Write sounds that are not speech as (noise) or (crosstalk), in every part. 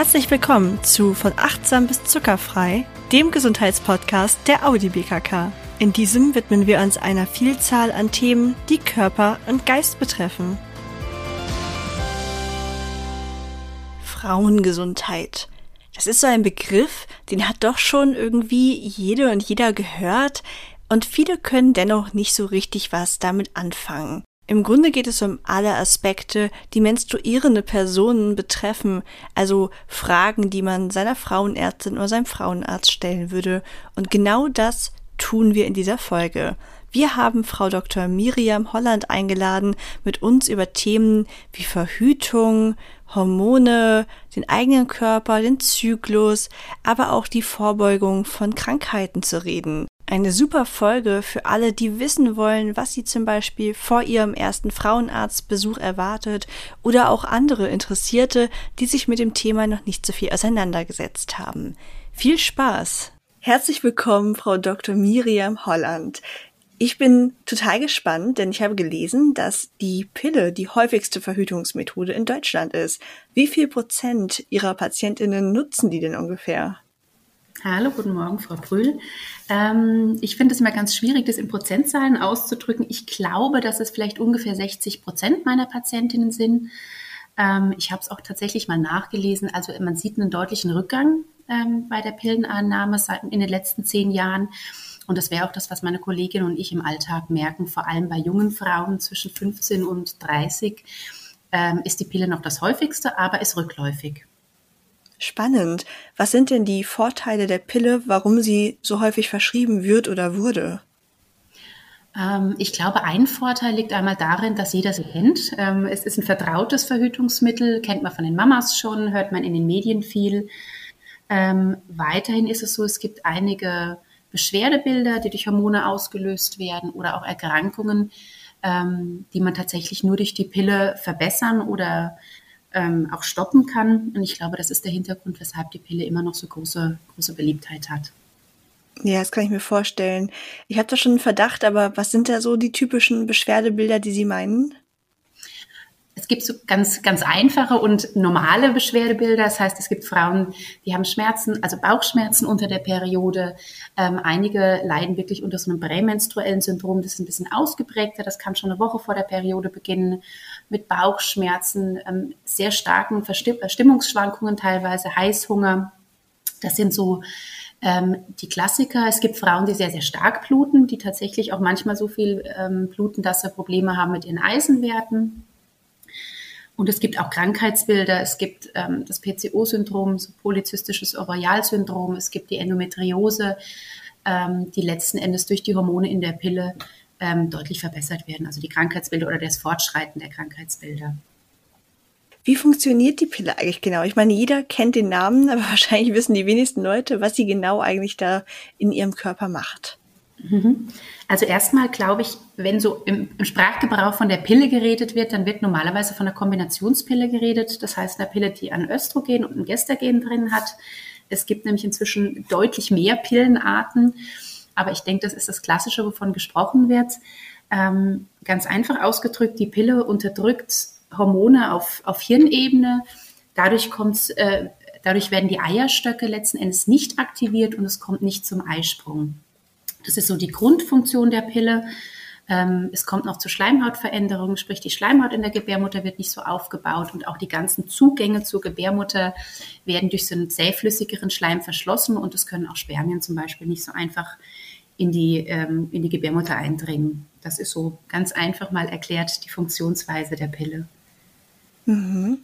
Herzlich willkommen zu Von achtsam bis zuckerfrei, dem Gesundheitspodcast der Audi BKK. In diesem widmen wir uns einer Vielzahl an Themen, die Körper und Geist betreffen. Frauengesundheit. Das ist so ein Begriff, den hat doch schon irgendwie jede und jeder gehört, und viele können dennoch nicht so richtig was damit anfangen. Im Grunde geht es um alle Aspekte, die menstruierende Personen betreffen, also Fragen, die man seiner Frauenärztin oder seinem Frauenarzt stellen würde. Und genau das tun wir in dieser Folge. Wir haben Frau Dr. Miriam Holland eingeladen, mit uns über Themen wie Verhütung, Hormone, den eigenen Körper, den Zyklus, aber auch die Vorbeugung von Krankheiten zu reden. Eine super Folge für alle, die wissen wollen, was sie zum Beispiel vor ihrem ersten Frauenarztbesuch erwartet oder auch andere Interessierte, die sich mit dem Thema noch nicht so viel auseinandergesetzt haben. Viel Spaß! Herzlich willkommen, Frau Dr. Miriam Holland. Ich bin total gespannt, denn ich habe gelesen, dass die Pille die häufigste Verhütungsmethode in Deutschland ist. Wie viel Prozent Ihrer Patientinnen nutzen die denn ungefähr? Hallo, guten Morgen, Frau Brühl. Ähm, ich finde es immer ganz schwierig, das in Prozentzahlen auszudrücken. Ich glaube, dass es vielleicht ungefähr 60 Prozent meiner Patientinnen sind. Ähm, ich habe es auch tatsächlich mal nachgelesen. Also man sieht einen deutlichen Rückgang ähm, bei der Pillenannahme seit, in den letzten zehn Jahren. Und das wäre auch das, was meine Kollegin und ich im Alltag merken, vor allem bei jungen Frauen zwischen 15 und 30 ähm, ist die Pille noch das häufigste, aber ist rückläufig. Spannend. Was sind denn die Vorteile der Pille, warum sie so häufig verschrieben wird oder wurde? Ähm, ich glaube, ein Vorteil liegt einmal darin, dass jeder sie kennt. Ähm, es ist ein vertrautes Verhütungsmittel, kennt man von den Mamas schon, hört man in den Medien viel. Ähm, weiterhin ist es so, es gibt einige Beschwerdebilder, die durch Hormone ausgelöst werden oder auch Erkrankungen, die man tatsächlich nur durch die Pille verbessern oder ähm, auch stoppen kann. Und ich glaube, das ist der Hintergrund, weshalb die Pille immer noch so große, große Beliebtheit hat. Ja, das kann ich mir vorstellen. Ich habe da schon einen Verdacht, aber was sind da so die typischen Beschwerdebilder, die Sie meinen? Es gibt so ganz, ganz einfache und normale Beschwerdebilder. Das heißt, es gibt Frauen, die haben Schmerzen, also Bauchschmerzen unter der Periode. Ähm, einige leiden wirklich unter so einem prämenstruellen Syndrom. Das ist ein bisschen ausgeprägter. Das kann schon eine Woche vor der Periode beginnen mit Bauchschmerzen, ähm, sehr starken Verstimmungsschwankungen teilweise, Heißhunger. Das sind so ähm, die Klassiker. Es gibt Frauen, die sehr, sehr stark bluten, die tatsächlich auch manchmal so viel ähm, bluten, dass sie Probleme haben mit ihren Eisenwerten. Und es gibt auch Krankheitsbilder. Es gibt ähm, das PCO-Syndrom, so polyzystisches Ovarialsyndrom. Es gibt die Endometriose, ähm, die letzten Endes durch die Hormone in der Pille ähm, deutlich verbessert werden. Also die Krankheitsbilder oder das Fortschreiten der Krankheitsbilder. Wie funktioniert die Pille eigentlich genau? Ich meine, jeder kennt den Namen, aber (laughs) wahrscheinlich wissen die wenigsten Leute, was sie genau eigentlich da in ihrem Körper macht. Mhm. Also erstmal glaube ich, wenn so im, Sprachgebrauch von der Pille geredet wird, dann wird normalerweise von einer Kombinationspille geredet. Das heißt, einer Pille, die ein Östrogen und ein Gestagen drin hat. Es gibt nämlich inzwischen deutlich mehr Pillenarten. Aber ich denke, das ist das Klassische, wovon gesprochen wird. Ähm, ganz einfach ausgedrückt, die Pille unterdrückt Hormone auf, auf Hirnebene. Dadurch, kommt's, äh, dadurch werden die Eierstöcke letzten Endes nicht aktiviert und es kommt nicht zum Eisprung. Das ist so die Grundfunktion der Pille. Ähm, es kommt noch zu Schleimhautveränderungen, sprich die Schleimhaut in der Gebärmutter wird nicht so aufgebaut und auch die ganzen Zugänge zur Gebärmutter werden durch so einen zähflüssigeren Schleim verschlossen und es können auch Spermien zum Beispiel nicht so einfach in die, ähm, in die Gebärmutter eindringen. Das ist so ganz einfach mal erklärt die Funktionsweise der Pille. Mhm.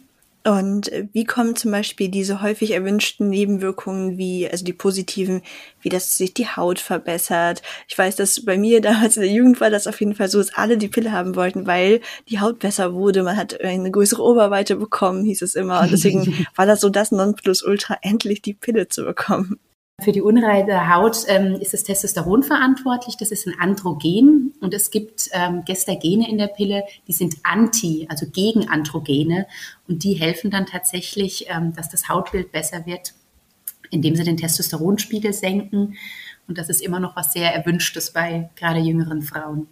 Und wie kommen zum Beispiel diese häufig erwünschten Nebenwirkungen wie, also die positiven, wie dass sich die Haut verbessert? Ich weiß, dass bei mir (laughs) damals in der Jugend war das auf jeden Fall so, dass alle die Pille haben wollten, weil die Haut besser wurde. Man hat eine größere Oberweite bekommen, hieß es immer. Und deswegen (laughs) war das so das Nonplusultra, (laughs) endlich die Pille zu bekommen. Für die unreine Haut ähm, ist das Testosteron verantwortlich. Das ist ein Androgen und es gibt ähm, Gestagene in der Pille, die sind anti, also gegen Androgene und die helfen dann tatsächlich, ähm, dass das Hautbild besser wird, indem sie den Testosteronspiegel senken. Und das ist immer noch was sehr Erwünschtes bei gerade jüngeren Frauen.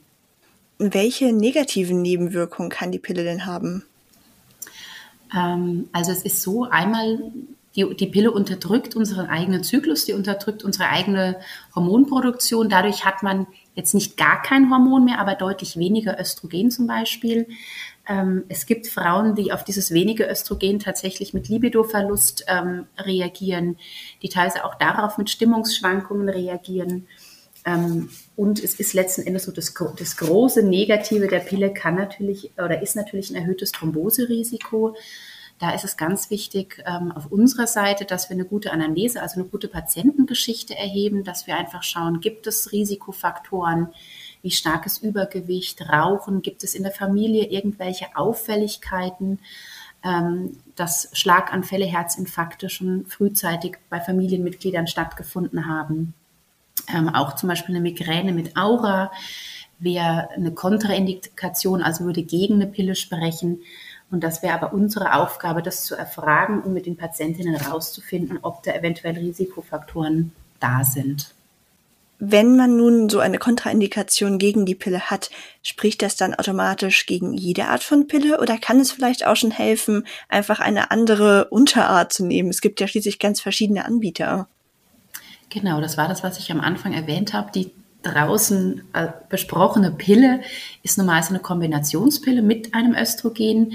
Welche negativen Nebenwirkungen kann die Pille denn haben? Ähm, also es ist so, einmal Die, die Pille unterdrückt unseren eigenen Zyklus, die unterdrückt unsere eigene Hormonproduktion. Dadurch hat man jetzt nicht gar kein Hormon mehr, aber deutlich weniger Östrogen zum Beispiel. Ähm, es gibt Frauen, die auf dieses wenige Östrogen tatsächlich mit Libidoverlust ähm, reagieren, die teilweise auch darauf mit Stimmungsschwankungen reagieren. Ähm, und es ist letzten Endes so, das, das große Negative der Pille kann natürlich oder ist natürlich ein erhöhtes Thromboserisiko. Da ist es ganz wichtig ähm, auf unserer Seite, dass wir eine gute Anamnese, also eine gute Patientengeschichte erheben, dass wir einfach schauen, gibt es Risikofaktoren, wie starkes Übergewicht, Rauchen, gibt es in der Familie irgendwelche Auffälligkeiten, ähm, dass Schlaganfälle, Herzinfarkte schon frühzeitig bei Familienmitgliedern stattgefunden haben. Ähm, auch zum Beispiel eine Migräne mit Aura wäre eine Kontraindikation, also würde gegen eine Pille sprechen. Und das wäre aber unsere Aufgabe, das zu erfragen und mit den Patientinnen herauszufinden, ob da eventuell Risikofaktoren da sind. Wenn man nun so eine Kontraindikation gegen die Pille hat, spricht das dann automatisch gegen jede Art von Pille oder kann es vielleicht auch schon helfen, einfach eine andere Unterart zu nehmen? Es gibt ja schließlich ganz verschiedene Anbieter. Genau, das war das, was ich am Anfang erwähnt habe. Die draußen äh, besprochene Pille ist normalerweise eine Kombinationspille mit einem Östrogen.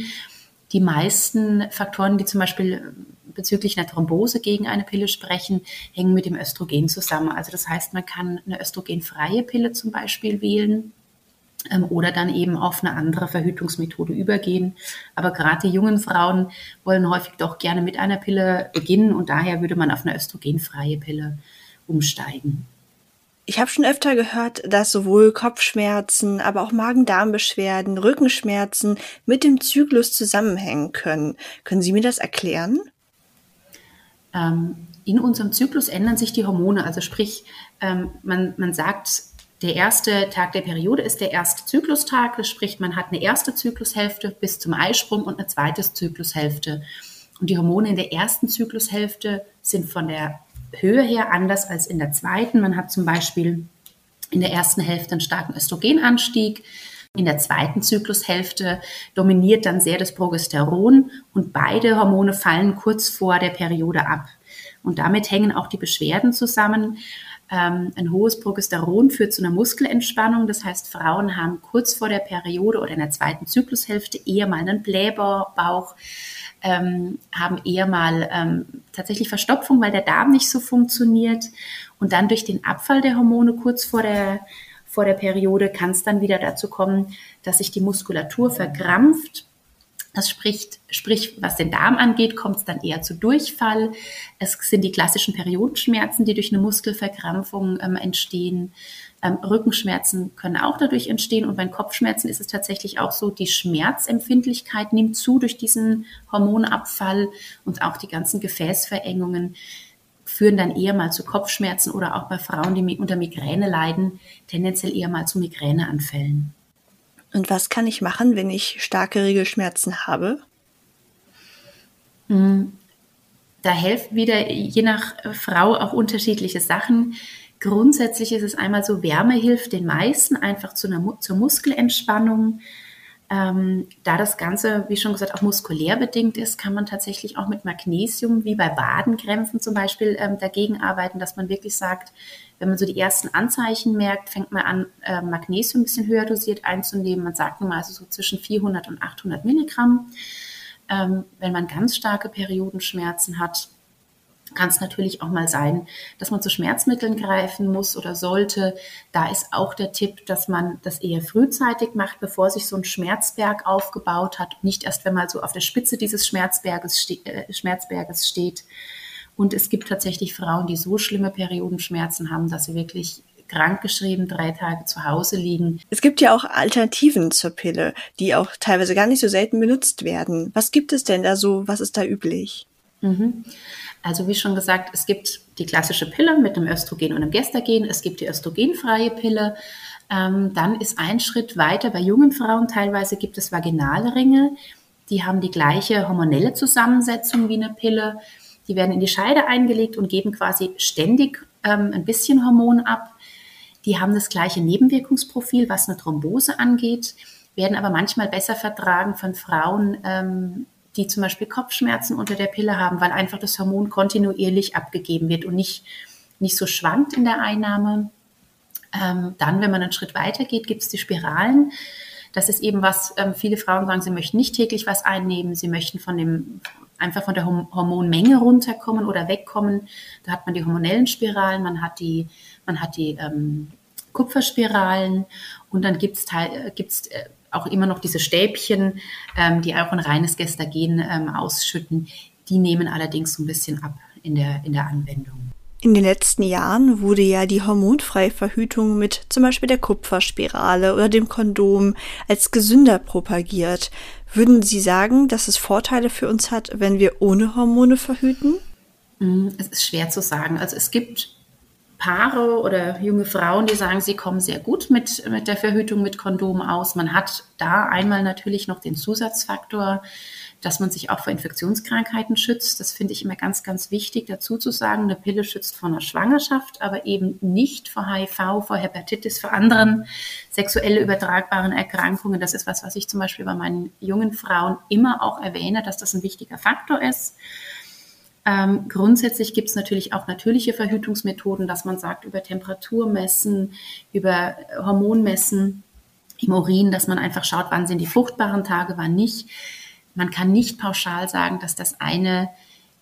Die meisten Faktoren, die zum Beispiel bezüglich einer Thrombose gegen eine Pille sprechen, hängen mit dem Östrogen zusammen. Also das heißt, man kann eine östrogenfreie Pille zum Beispiel wählen ähm, oder dann eben auf eine andere Verhütungsmethode übergehen. Aber gerade die jungen Frauen wollen häufig doch gerne mit einer Pille beginnen und daher würde man auf eine östrogenfreie Pille umsteigen. Ich habe schon öfter gehört, dass sowohl Kopfschmerzen, aber auch Magen-Darm-Beschwerden, Rückenschmerzen mit dem Zyklus zusammenhängen können. Können Sie mir das erklären? Ähm, in unserem Zyklus ändern sich die Hormone. Also sprich, ähm, man, man sagt, der erste Tag der Periode ist der erste Zyklustag. Das spricht, man hat eine erste Zyklushälfte bis zum Eisprung und eine zweite Zyklushälfte. Und die Hormone in der ersten Zyklushälfte sind von der Höhe her anders als in der zweiten. Man hat zum Beispiel in der ersten Hälfte einen starken Östrogenanstieg. In der zweiten Zyklushälfte dominiert dann sehr das Progesteron und beide Hormone fallen kurz vor der Periode ab. Und damit hängen auch die Beschwerden zusammen. Ähm, ein hohes Progesteron führt zu einer Muskelentspannung. Das heißt, Frauen haben kurz vor der Periode oder in der zweiten Zyklushälfte eher mal einen Blähbauch, ähm, haben eher mal ähm, tatsächlich Verstopfung, weil der Darm nicht so funktioniert. Und dann durch den Abfall der Hormone kurz vor der, vor der Periode kann es dann wieder dazu kommen, dass sich die Muskulatur verkrampft. Das spricht, sprich, was den Darm angeht, kommt es dann eher zu Durchfall. Es sind die klassischen Periodenschmerzen, die durch eine Muskelverkrampfung ähm, entstehen. Ähm, Rückenschmerzen können auch dadurch entstehen und bei Kopfschmerzen ist es tatsächlich auch so, die Schmerzempfindlichkeit nimmt zu durch diesen Hormonabfall und auch die ganzen Gefäßverengungen führen dann eher mal zu Kopfschmerzen oder auch bei Frauen, die unter Migräne leiden, tendenziell eher mal zu Migräneanfällen. Und was kann ich machen, wenn ich starke Regelschmerzen habe? Hm, da helfen wieder je nach Frau auch unterschiedliche Sachen. Grundsätzlich ist es einmal so, Wärme hilft den meisten einfach zu einer, zur Muskelentspannung. Ähm, da das Ganze, wie schon gesagt, auch muskulär bedingt ist, kann man tatsächlich auch mit Magnesium, wie bei Wadenkrämpfen zum Beispiel, ähm, dagegen arbeiten, dass man wirklich sagt, wenn man so die ersten Anzeichen merkt, fängt man an, äh, Magnesium ein bisschen höher dosiert einzunehmen. Man sagt nun mal also so zwischen 400 und 800 Milligramm. Ähm, wenn man ganz starke Periodenschmerzen hat, kann es natürlich auch mal sein, dass man zu Schmerzmitteln greifen muss oder sollte. Da ist auch der Tipp, dass man das eher frühzeitig macht, bevor sich so ein Schmerzberg aufgebaut hat. Nicht erst, wenn man so auf der Spitze dieses Schmerzberges, ste äh, Schmerzberges steht. Und es gibt tatsächlich Frauen, die so schlimme Periodenschmerzen haben, dass sie wirklich krankgeschrieben drei Tage zu Hause liegen. Es gibt ja auch Alternativen zur Pille, die auch teilweise gar nicht so selten benutzt werden. Was gibt es denn da so? Was ist da üblich? Mhm. Also wie schon gesagt, es gibt die klassische Pille mit einem Östrogen und einem Gestagen. Es gibt die östrogenfreie Pille. Ähm, dann ist ein Schritt weiter bei jungen Frauen. Teilweise gibt es Vaginalringe. Die haben die gleiche hormonelle Zusammensetzung wie eine Pille. Die werden in die Scheide eingelegt und geben quasi ständig ähm, ein bisschen Hormon ab. Die haben das gleiche Nebenwirkungsprofil, was eine Thrombose angeht, werden aber manchmal besser vertragen von Frauen, ähm, die zum Beispiel Kopfschmerzen unter der Pille haben, weil einfach das Hormon kontinuierlich abgegeben wird und nicht, nicht so schwankt in der Einnahme. Ähm, dann, wenn man einen Schritt weiter geht, gibt es die Spiralen. Das ist eben was, ähm, viele Frauen sagen, sie möchten nicht täglich was einnehmen, sie möchten von dem, einfach von der Hormonmenge runterkommen oder wegkommen. Da hat man die hormonellen Spiralen, man hat die, man hat die ähm, Kupferspiralen und dann gibt es gibt's, äh, auch immer noch diese Stäbchen, ähm, die auch ein reines Gestagen ähm, ausschütten. Die nehmen allerdings so ein bisschen ab in der, in der Anwendung. In den letzten Jahren wurde ja die hormonfreie Verhütung mit zum Beispiel der Kupferspirale oder dem Kondom als gesünder propagiert. Würden Sie sagen, dass es Vorteile für uns hat, wenn wir ohne Hormone verhüten? Mm, es ist schwer zu sagen. Also es gibt Paare oder junge Frauen, die sagen, sie kommen sehr gut mit, mit der Verhütung mit Kondom aus. Man hat da einmal natürlich noch den Zusatzfaktor, dass man sich auch vor Infektionskrankheiten schützt. Das finde ich immer ganz, ganz wichtig dazu zu sagen. Eine Pille schützt vor einer Schwangerschaft, aber eben nicht vor HIV, vor Hepatitis, vor anderen sexuell übertragbaren Erkrankungen. Das ist was, was ich zum Beispiel bei meinen jungen Frauen immer auch erwähne, dass das ein wichtiger Faktor ist. Ähm, grundsätzlich gibt es natürlich auch natürliche Verhütungsmethoden, dass man sagt, über Temperatur messen, über Hormonmessen im Urin, dass man einfach schaut, wann sind die fruchtbaren Tage, wann nicht. Man kann nicht pauschal sagen, dass das eine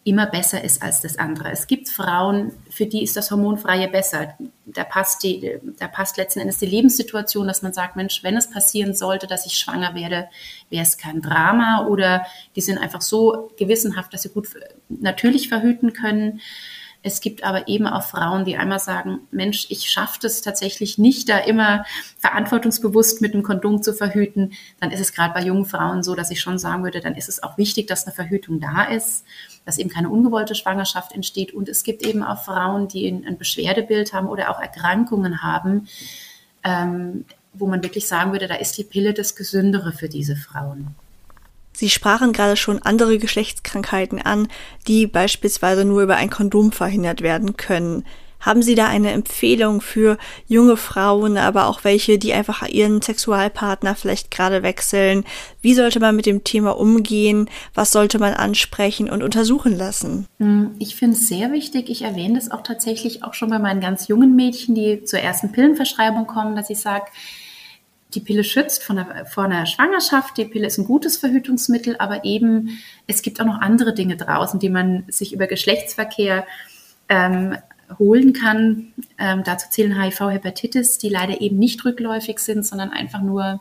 immer besser ist als das andere. Es gibt Frauen, für die ist das Hormonfreie besser. Da passt, die, da passt letzten Endes die Lebenssituation, dass man sagt, Mensch, wenn es passieren sollte, dass ich schwanger werde, wäre es kein Drama oder die sind einfach so gewissenhaft, dass sie gut natürlich verhüten können. Es gibt aber eben auch Frauen, die einmal sagen, Mensch, ich schaffe es tatsächlich nicht, da immer verantwortungsbewusst mit einem Kondom zu verhüten. Dann ist es gerade bei jungen Frauen so, dass ich schon sagen würde, dann ist es auch wichtig, dass eine Verhütung da ist, dass eben keine ungewollte Schwangerschaft entsteht. Und es gibt eben auch Frauen, die ein Beschwerdebild haben oder auch Erkrankungen haben, ähm, wo man wirklich sagen würde, da ist die Pille das Gesündere für diese Frauen. Sie sprachen gerade schon andere Geschlechtskrankheiten an, die beispielsweise nur über ein Kondom verhindert werden können. Haben Sie da eine Empfehlung für junge Frauen, aber auch welche, die einfach ihren Sexualpartner vielleicht gerade wechseln? Wie sollte man mit dem Thema umgehen? Was sollte man ansprechen und untersuchen lassen? Hm, ich finde es sehr wichtig. Ich erwähne das auch tatsächlich auch schon bei meinen ganz jungen Mädchen, die zur ersten Pillenverschreibung kommen, dass ich sage, die Pille schützt von einer, vor einer Schwangerschaft. Die Pille ist ein gutes Verhütungsmittel, aber eben es gibt auch noch andere Dinge draußen, die man sich über Geschlechtsverkehr ähm, holen kann. Ähm, dazu zählen HIV, Hepatitis, die leider eben nicht rückläufig sind, sondern einfach nur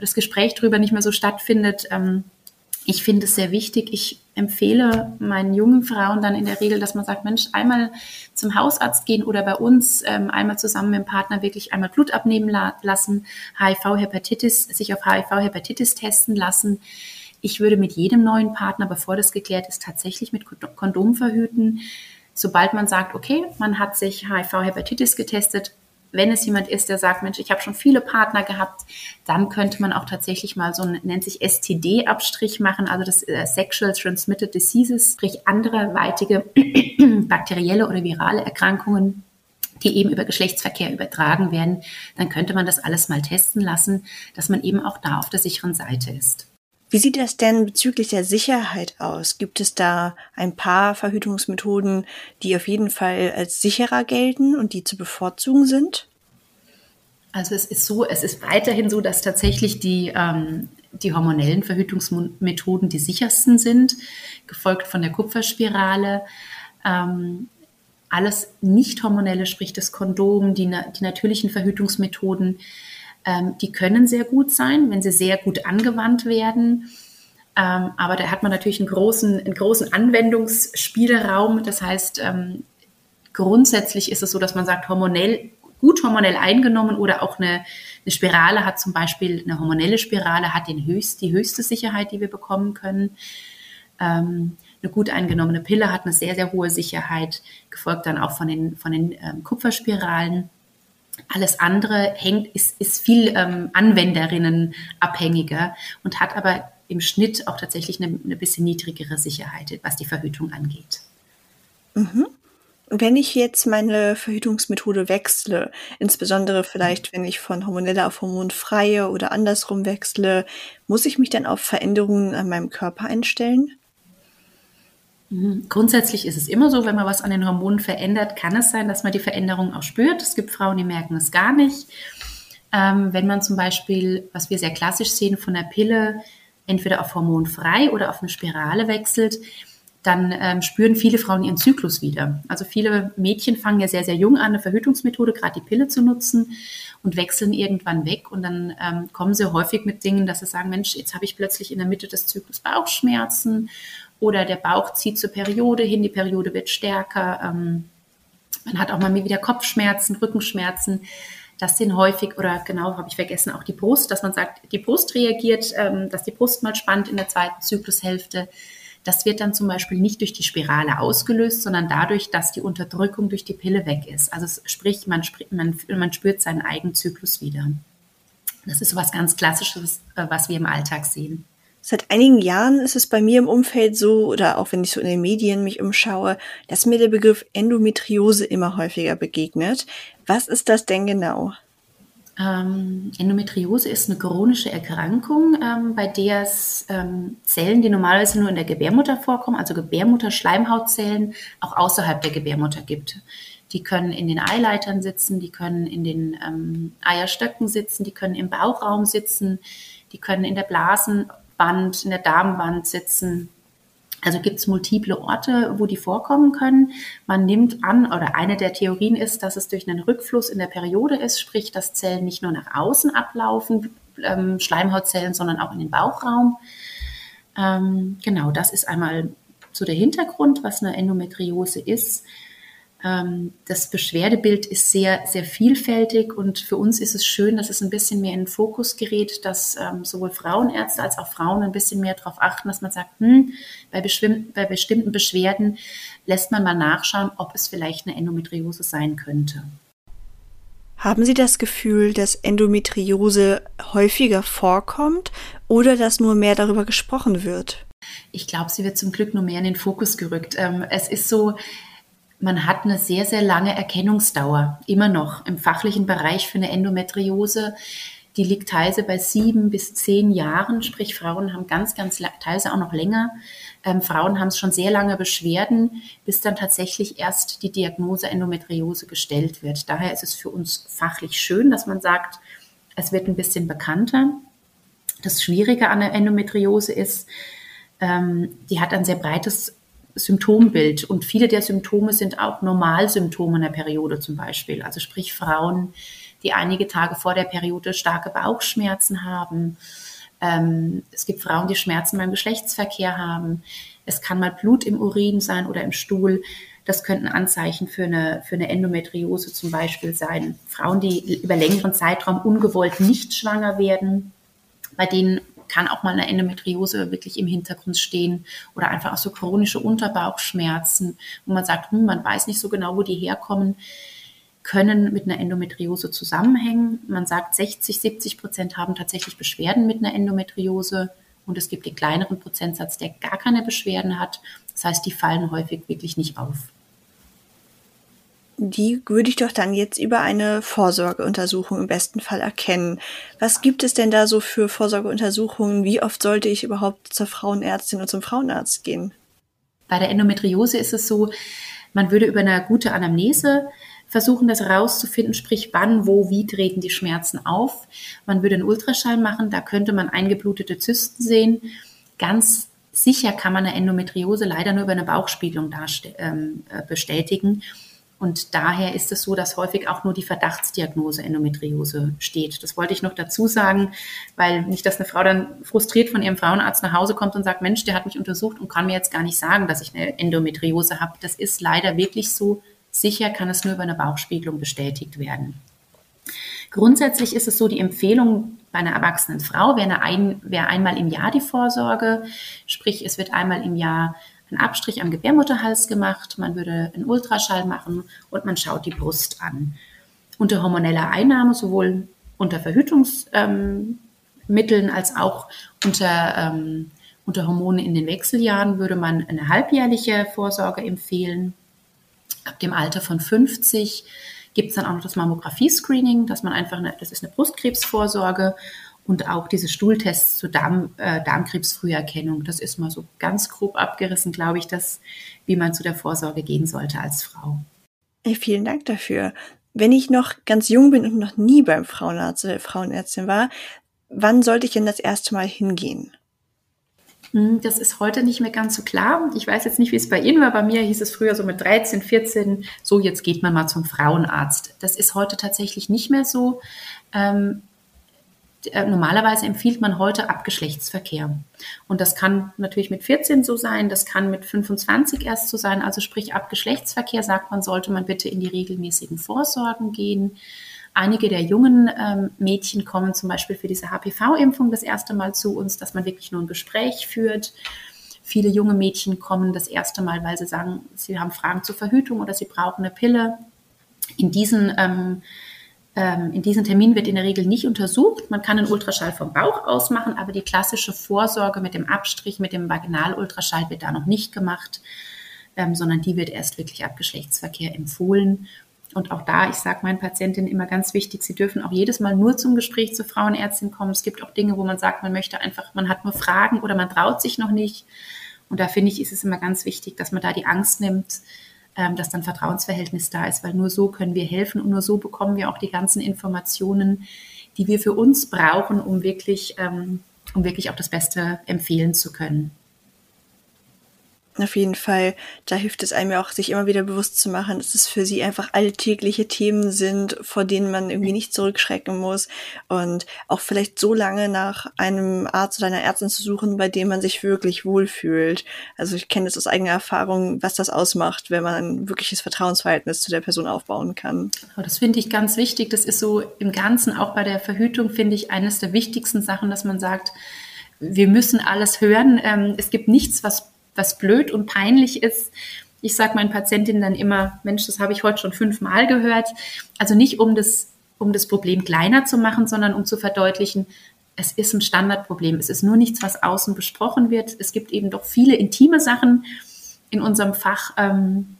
das Gespräch darüber nicht mehr so stattfindet. Ähm, ich finde es sehr wichtig. Ich empfehle meinen jungen Frauen dann in der Regel, dass man sagt, Mensch, einmal zum Hausarzt gehen oder bei uns ähm, einmal zusammen mit dem Partner wirklich einmal Blut abnehmen la lassen, HIV-Hepatitis, sich auf HIV-Hepatitis testen lassen. Ich würde mit jedem neuen Partner, bevor das geklärt ist, tatsächlich mit Kondom verhüten. Sobald man sagt, okay, man hat sich HIV-Hepatitis getestet, wenn es jemand ist, der sagt, Mensch, ich habe schon viele Partner gehabt, dann könnte man auch tatsächlich mal so ein, nennt sich STD-Abstrich machen, also das äh, Sexual Transmitted Diseases, sprich anderweitige (clears throat) bakterielle oder virale Erkrankungen die eben über Geschlechtsverkehr übertragen werden, dann könnte man das alles mal testen lassen, dass man eben auch da auf der sicheren Seite ist. Wie sieht das denn bezüglich der Sicherheit aus? Gibt es da ein paar Verhütungsmethoden, die auf jeden Fall als sicherer gelten und die zu bevorzugen sind? Also es ist so, es ist weiterhin so, dass tatsächlich die, ähm, die hormonellen Verhütungsmethoden die sichersten sind, gefolgt von der Kupferspirale. Ähm, alles nicht hormonelle, sprich das Kondom, die, die natürlichen Verhütungsmethoden, ähm, die können sehr gut sein, wenn sie sehr gut angewandt werden. Ähm, aber da hat man natürlich einen großen, einen großen Anwendungsspielraum. Das heißt, ähm, grundsätzlich ist es so, dass man sagt, hormonell, gut hormonell eingenommen oder auch eine, eine Spirale hat zum Beispiel, eine hormonelle Spirale hat den höchst, die höchste Sicherheit, die wir bekommen können. Ähm, eine gut eingenommene Pille hat eine sehr, sehr hohe Sicherheit, gefolgt dann auch von den, von den ähm, Kupferspiralen. Alles andere hängt, ist, ist viel ähm, Anwenderinnen abhängiger und hat aber im Schnitt auch tatsächlich eine, eine bisschen niedrigere Sicherheit, was die Verhütung angeht. Mhm. Wenn ich jetzt meine Verhütungsmethode wechsle, insbesondere vielleicht, wenn ich von hormoneller auf hormonfreie oder andersrum wechsle, muss ich mich dann auf Veränderungen an meinem Körper einstellen? Mhm. Grundsätzlich ist es immer so, wenn man was an den Hormonen verändert, kann es sein, dass man die Veränderung auch spürt. Es gibt Frauen, die merken es gar nicht. Ähm, wenn man zum Beispiel, was wir sehr klassisch sehen, von der Pille entweder auf hormonfrei oder auf eine Spirale wechselt, dann ähm, spüren viele Frauen ihren Zyklus wieder. Also viele Mädchen fangen ja sehr, sehr jung an, eine Verhütungsmethode, gerade die Pille zu nutzen und wechseln irgendwann weg. Und dann ähm, kommen sie häufig mit Dingen, dass sie sagen, Mensch, jetzt habe ich plötzlich in der Mitte des Zyklus Bauchschmerzen oder der Bauch zieht zur Periode hin, die Periode wird stärker. Ähm, man hat auch mal wieder Kopfschmerzen, Rückenschmerzen. Das sind häufig, oder genau, habe ich vergessen, auch die Brust, dass man sagt, die Brust reagiert, ähm, dass die Brust mal spannt in der zweiten Zyklushälfte. Das wird dann zum Beispiel nicht durch die Spirale ausgelöst, sondern dadurch, dass die Unterdrückung durch die Pille weg ist. Also sprich, man, man, man spürt seinen eigenen Zyklus wieder. Das ist so was ganz Klassisches, äh, was wir im Alltag sehen. Seit einigen Jahren ist es bei mir im Umfeld so, oder auch wenn ich so in den Medien mich umschaue, dass mir der Begriff Endometriose immer häufiger begegnet. Was ist das denn genau? Ähm, Endometriose ist eine chronische Erkrankung, ähm, bei der es ähm, Zellen, die normalerweise nur in der Gebärmutter vorkommen, also Gebärmutter-Schleimhautzellen, auch außerhalb der Gebärmutter gibt. Die können in den Eileitern sitzen, die können in den ähm, Eierstöcken sitzen, die können im Bauchraum sitzen, die können in der Blasen Wand, in der Darmwand sitzen. Also gibt es multiple Orte, wo die vorkommen können. Man nimmt an, oder eine der Theorien ist, dass es durch einen Rückfluss in der Periode ist, sprich, dass Zellen nicht nur nach außen ablaufen, ähm, Schleimhautzellen, sondern auch in den Bauchraum. Ähm, genau, das ist einmal so der Hintergrund, was eine Endometriose ist. Ähm, das Beschwerdebild ist sehr, sehr vielfältig und für uns ist es schön, dass es ein bisschen mehr in den Fokus gerät, dass ähm, sowohl Frauenärzte als auch Frauen ein bisschen mehr darauf achten, dass man sagt, hm, bei, bei bestimmten Beschwerden lässt man mal nachschauen, ob es vielleicht eine Endometriose sein könnte. Haben Sie das Gefühl, dass Endometriose häufiger vorkommt oder dass nur mehr darüber gesprochen wird? Ich glaube, sie wird zum Glück nur mehr in den Fokus gerückt. Ähm, es ist so, man hat eine sehr, sehr lange Erkennungsdauer, immer noch im fachlichen Bereich für eine Endometriose. Die liegt teilweise bei sieben bis zehn Jahren, sprich Frauen haben ganz, ganz teilweise auch noch länger. Ähm, Frauen haben es schon sehr lange Beschwerden, bis dann tatsächlich erst die Diagnose Endometriose gestellt wird. Daher ist es für uns fachlich schön, dass man sagt, es wird ein bisschen bekannter. Das Schwierige an der Endometriose ist, ähm, die hat ein sehr breites Symptombild. Und viele der Symptome sind auch Normalsymptome in der Periode zum Beispiel. Also sprich Frauen, die einige Tage vor der Periode starke Bauchschmerzen haben. Ähm, es gibt Frauen, die Schmerzen beim Geschlechtsverkehr haben. Es kann mal Blut im Urin sein oder im Stuhl. Das könnten Anzeichen für eine, für eine Endometriose zum Beispiel sein. Frauen, die über längeren Zeitraum ungewollt nicht schwanger werden, bei denen kann auch mal eine Endometriose wirklich im Hintergrund stehen oder einfach auch so chronische Unterbauchschmerzen, wo man sagt, hm, man weiß nicht so genau, wo die herkommen, können mit einer Endometriose zusammenhängen. Man sagt, 60, 70 Prozent haben tatsächlich Beschwerden mit einer Endometriose und es gibt den kleineren Prozentsatz, der gar keine Beschwerden hat. Das heißt, die fallen häufig wirklich nicht auf die würde ich doch dann jetzt über eine Vorsorgeuntersuchung im besten Fall erkennen. Was gibt es denn da so für Vorsorgeuntersuchungen? Wie oft sollte ich überhaupt zur Frauenärztin oder zum Frauenarzt gehen? Bei der Endometriose ist es so, man würde über eine gute Anamnese versuchen, das herauszufinden, sprich wann, wo, wie treten die Schmerzen auf. Man würde einen Ultraschall machen, da könnte man eingeblutete Zysten sehen. Ganz sicher kann man eine Endometriose leider nur über eine Bauchspiegelung ähm, äh, bestätigen. Und daher ist es so, dass häufig auch nur die Verdachtsdiagnose Endometriose steht. Das wollte ich noch dazu sagen, weil nicht, dass eine Frau dann frustriert von ihrem Frauenarzt nach Hause kommt und sagt, Mensch, der hat mich untersucht und kann mir jetzt gar nicht sagen, dass ich eine Endometriose habe. Das ist leider wirklich so. Sicher kann es nur über eine Bauchspiegelung bestätigt werden. Grundsätzlich ist es so, die Empfehlung bei einer erwachsenen Frau wäre, ein, wäre einmal im Jahr die Vorsorge. Sprich, es wird einmal im Jahr einen Abstrich am Gebärmutterhals gemacht, man würde einen Ultraschall machen und man schaut die Brust an. Unter hormoneller Einnahme, sowohl unter Verhütungsmitteln ähm, als auch unter, ähm, unter Hormone in den Wechseljahren, würde man eine halbjährliche Vorsorge empfehlen. Ab dem Alter von 50 gibt es dann auch noch das Mammographie-Screening, dass man einfach, eine, das ist eine Brustkrebsvorsorge und auch diese Stuhltests zur Darm, äh, Darmkrebsfrüherkennung. Das ist mal so ganz grob abgerissen, glaube ich, dass, wie man zu der Vorsorge gehen sollte als Frau. Ja, vielen Dank dafür. Wenn ich noch ganz jung bin und noch nie beim Frauenarzt oder Frauenärztin war, wann sollte ich denn das erste Mal hingehen? Hm, das ist heute nicht mehr ganz so klar. Ich weiß jetzt nicht, wie es bei Ihnen war. Bei mir hieß es früher so mit 13, 14, so jetzt geht man mal zum Frauenarzt. Das ist heute tatsächlich nicht mehr so. Ähm, äh, normalerweise empfiehlt man heute Abgeschlechtsverkehr. Und das kann natürlich mit 14 so sein, das kann mit 25 erst so sein. Also sprich Abgeschlechtsverkehr sagt man, sollte man bitte in die regelmäßigen Vorsorgen gehen. Einige der jungen ähm, Mädchen kommen zum Beispiel für diese HPV-Impfung das erste Mal zu uns, dass man wirklich nur ein Gespräch führt. Viele junge Mädchen kommen das erste Mal, weil sie sagen, sie haben Fragen zur Verhütung oder sie brauchen eine Pille. In diesen ähm, ähm, in diesem Termin wird in der Regel nicht untersucht. Man kann einen Ultraschall vom Bauch aus machen, aber die klassische Vorsorge mit dem Abstrich, mit dem Vaginalultraschall wird da noch nicht gemacht, ähm, sondern die wird erst wirklich ab Geschlechtsverkehr empfohlen. Und auch da, ich sage meinen Patientinnen immer ganz wichtig, sie dürfen auch jedes Mal nur zum Gespräch zur Frauenärztin kommen. Es gibt auch Dinge, wo man sagt, man möchte einfach, man hat nur Fragen oder man traut sich noch nicht. Und da finde ich, ist es immer ganz wichtig, dass man da die Angst nimmt, dass dann Vertrauensverhältnis da ist, weil nur so können wir helfen und nur so bekommen wir auch die ganzen Informationen, die wir für uns brauchen, um wirklich, ähm, um wirklich auch das Beste empfehlen zu können. Auf jeden Fall, da hilft es einem ja auch, sich immer wieder bewusst zu machen, dass es für sie einfach alltägliche Themen sind, vor denen man irgendwie nicht zurückschrecken muss und auch vielleicht so lange nach einem Arzt oder einer Ärztin zu suchen, bei dem man sich wirklich wohlfühlt. Also ich kenne das aus eigener Erfahrung, was das ausmacht, wenn man ein wirkliches Vertrauensverhältnis zu der Person aufbauen kann. Oh, das finde ich ganz wichtig. Das ist so im Ganzen, auch bei der Verhütung, finde ich, eines der wichtigsten Sachen, dass man sagt, wir müssen alles hören. Ähm, es gibt nichts, was was blöd und peinlich ist. Ich sage meinen Patientinnen dann immer, Mensch, das habe ich heute schon fünfmal gehört. Also nicht um das, um das Problem kleiner zu machen, sondern um zu verdeutlichen, es ist ein Standardproblem. Es ist nur nichts, was außen besprochen wird. Es gibt eben doch viele intime Sachen in unserem Fach, ähm,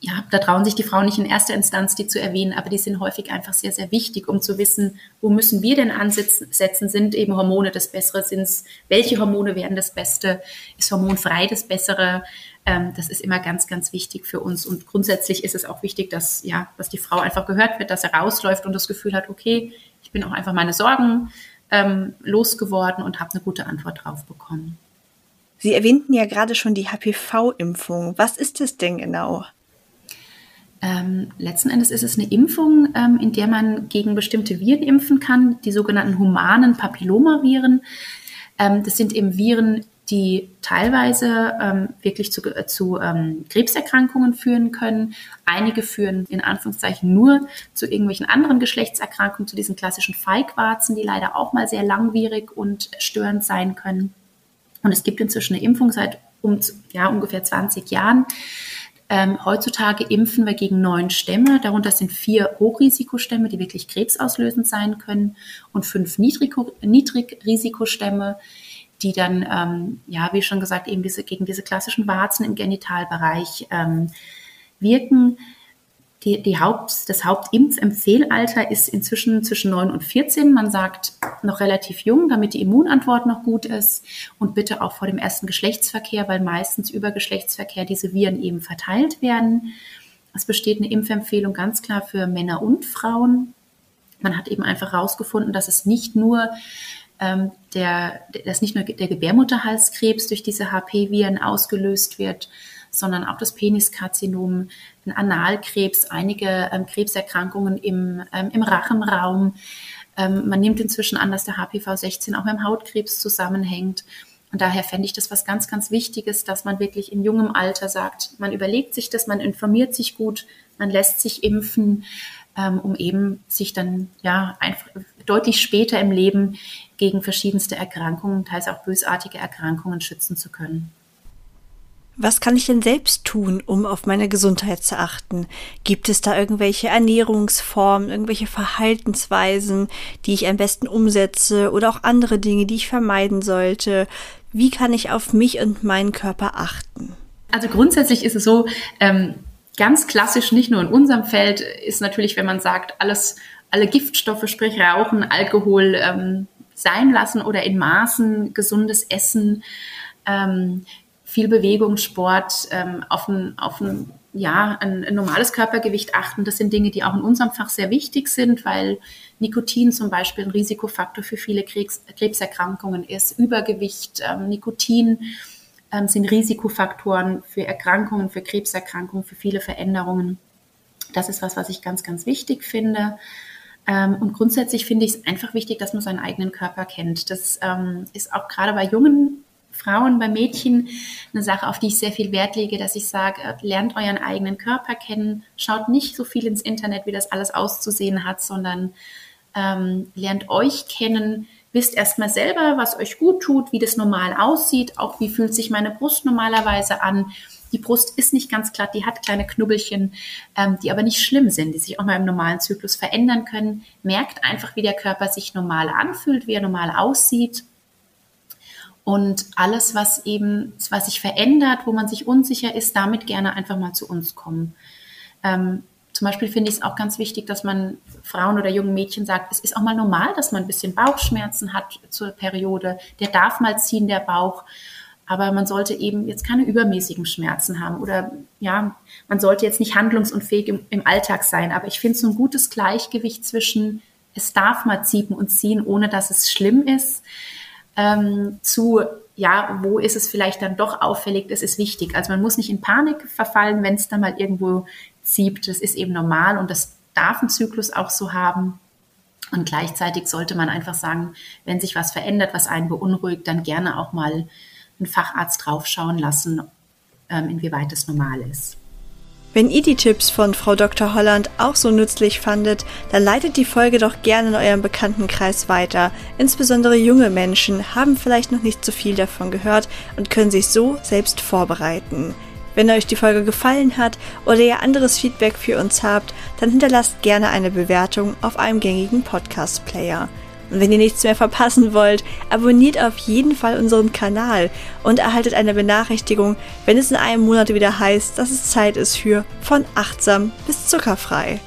ja, da trauen sich die Frauen nicht in erster Instanz, die zu erwähnen, aber die sind häufig einfach sehr, sehr wichtig, um zu wissen, wo müssen wir denn ansetzen? Sind eben Hormone das Bessere? Sind's, welche Hormone wären das Beste? Ist hormonfrei das Bessere? Ähm, das ist immer ganz, ganz wichtig für uns. Und grundsätzlich ist es auch wichtig, dass, ja, dass die Frau einfach gehört wird, dass er rausläuft und das Gefühl hat, okay, ich bin auch einfach meine Sorgen ähm, losgeworden und habe eine gute Antwort drauf bekommen. Sie erwähnten ja gerade schon die HPV-Impfung. Was ist es denn genau? Ähm, letzten Endes ist es eine Impfung, ähm, in der man gegen bestimmte Viren impfen kann, die sogenannten humanen Papillomaviren. Ähm, das sind eben Viren, die teilweise ähm, wirklich zu, äh, zu ähm, Krebserkrankungen führen können. Einige führen in Anführungszeichen nur zu irgendwelchen anderen Geschlechtserkrankungen, zu diesen klassischen Feigwarzen, die leider auch mal sehr langwierig und störend sein können. Und es gibt inzwischen eine Impfung seit um, ja, ungefähr 20 Jahren, ähm, heutzutage impfen wir gegen neun Stämme. Darunter sind vier Hochrisikostämme, die wirklich krebsauslösend sein können, und fünf Niedrigrisikostämme, die dann, ähm, ja, wie schon gesagt, eben diese, gegen diese klassischen Warzen im Genitalbereich ähm, wirken die, die Haupt, das Hauptimpfempfehlalter ist inzwischen zwischen 9 und 14. Man sagt noch relativ jung, damit die Immunantwort noch gut ist. Und bitte auch vor dem ersten Geschlechtsverkehr, weil meistens über Geschlechtsverkehr diese Viren eben verteilt werden. Es besteht eine Impfempfehlung ganz klar für Männer und Frauen. Man hat eben einfach herausgefunden, dass es nicht nur ähm, der, dass nicht nur der Gebärmutterhalskrebs durch diese HP-Viren ausgelöst wird, sondern auch das Peniskarzinom, ein Analkrebs, einige ähm, Krebserkrankungen im, ähm, im Rachenraum. Ähm, man nimmt inzwischen an, dass der HPV-16 auch mit dem Hautkrebs zusammenhängt. Und daher fände ich das was ganz, ganz Wichtiges, dass man wirklich in jungem Alter sagt, man überlegt sich das, man informiert sich gut, man lässt sich impfen, ähm, um eben sich dann ja einfach deutlich später im Leben gegen verschiedenste Erkrankungen, teils auch bösartige Erkrankungen schützen zu können. Was kann ich denn selbst tun, um auf meine Gesundheit zu achten? Gibt es da irgendwelche Ernährungsformen, irgendwelche Verhaltensweisen, die ich am besten umsetze oder auch andere Dinge, die ich vermeiden sollte? Wie kann ich auf mich und meinen Körper achten? Also grundsätzlich ist es so, ähm, ganz klassisch, nicht nur in unserem Feld, ist natürlich, wenn man sagt, alles, alle Giftstoffe, sprich Rauchen, Alkohol ähm, sein lassen oder in Maßen, gesundes Essen, ähm, viel Bewegung, Sport, ähm, auf ein, auf ein, ja, ein, ein normales Körpergewicht achten. Das sind Dinge, die auch in unserem Fach sehr wichtig sind, weil Nikotin zum Beispiel ein Risikofaktor für viele Krebs, Krebserkrankungen ist, Übergewicht, ähm, Nikotin ähm, sind Risikofaktoren für Erkrankungen, für Krebserkrankungen, für viele Veränderungen. Das ist was, was ich ganz, ganz wichtig finde. Ähm, und grundsätzlich finde ich es einfach wichtig, dass man seinen eigenen Körper kennt. Das ähm, ist auch gerade bei jungen Frauen, bei Mädchen eine Sache, auf die ich sehr viel Wert lege, dass ich sage, äh, lernt euren eigenen Körper kennen, schaut nicht so viel ins Internet, wie das alles auszusehen hat, sondern ähm, lernt euch kennen, wisst erstmal selber, was euch gut tut, wie das normal aussieht, auch wie fühlt sich meine Brust normalerweise an. Die Brust ist nicht ganz glatt, die hat kleine Knubbelchen, ähm, die aber nicht schlimm sind, die sich auch mal im normalen Zyklus verändern können. Merkt einfach, wie der Körper sich normal anfühlt, wie er normal aussieht. Und alles, was eben, was sich verändert, wo man sich unsicher ist, damit gerne einfach mal zu uns kommen. Ähm, zum Beispiel finde ich es auch ganz wichtig, dass man Frauen oder jungen Mädchen sagt, es ist auch mal normal, dass man ein bisschen Bauchschmerzen hat zur Periode. Der darf mal ziehen, der Bauch. Aber man sollte eben jetzt keine übermäßigen Schmerzen haben oder ja, man sollte jetzt nicht handlungsunfähig im, im Alltag sein. Aber ich finde so ein gutes Gleichgewicht zwischen, es darf mal ziehen und ziehen, ohne dass es schlimm ist, ähm, zu, ja, wo ist es vielleicht dann doch auffällig, das ist wichtig. Also man muss nicht in Panik verfallen, wenn es dann mal irgendwo zieht. Das ist eben normal und das darf ein Zyklus auch so haben. Und gleichzeitig sollte man einfach sagen, wenn sich was verändert, was einen beunruhigt, dann gerne auch mal einen Facharzt draufschauen lassen, ähm, inwieweit das normal ist. Wenn ihr die Tipps von Frau Dr. Holland auch so nützlich fandet, dann leitet die Folge doch gerne in eurem Bekanntenkreis weiter. Insbesondere junge Menschen haben vielleicht noch nicht so viel davon gehört und können sich so selbst vorbereiten. Wenn euch die Folge gefallen hat oder ihr anderes Feedback für uns habt, dann hinterlasst gerne eine Bewertung auf einem gängigen Podcast-Player. Und wenn ihr nichts mehr verpassen wollt, abonniert auf jeden Fall unseren Kanal und erhaltet eine Benachrichtigung, wenn es in einem Monat wieder heißt, dass es Zeit ist für von achtsam bis zuckerfrei.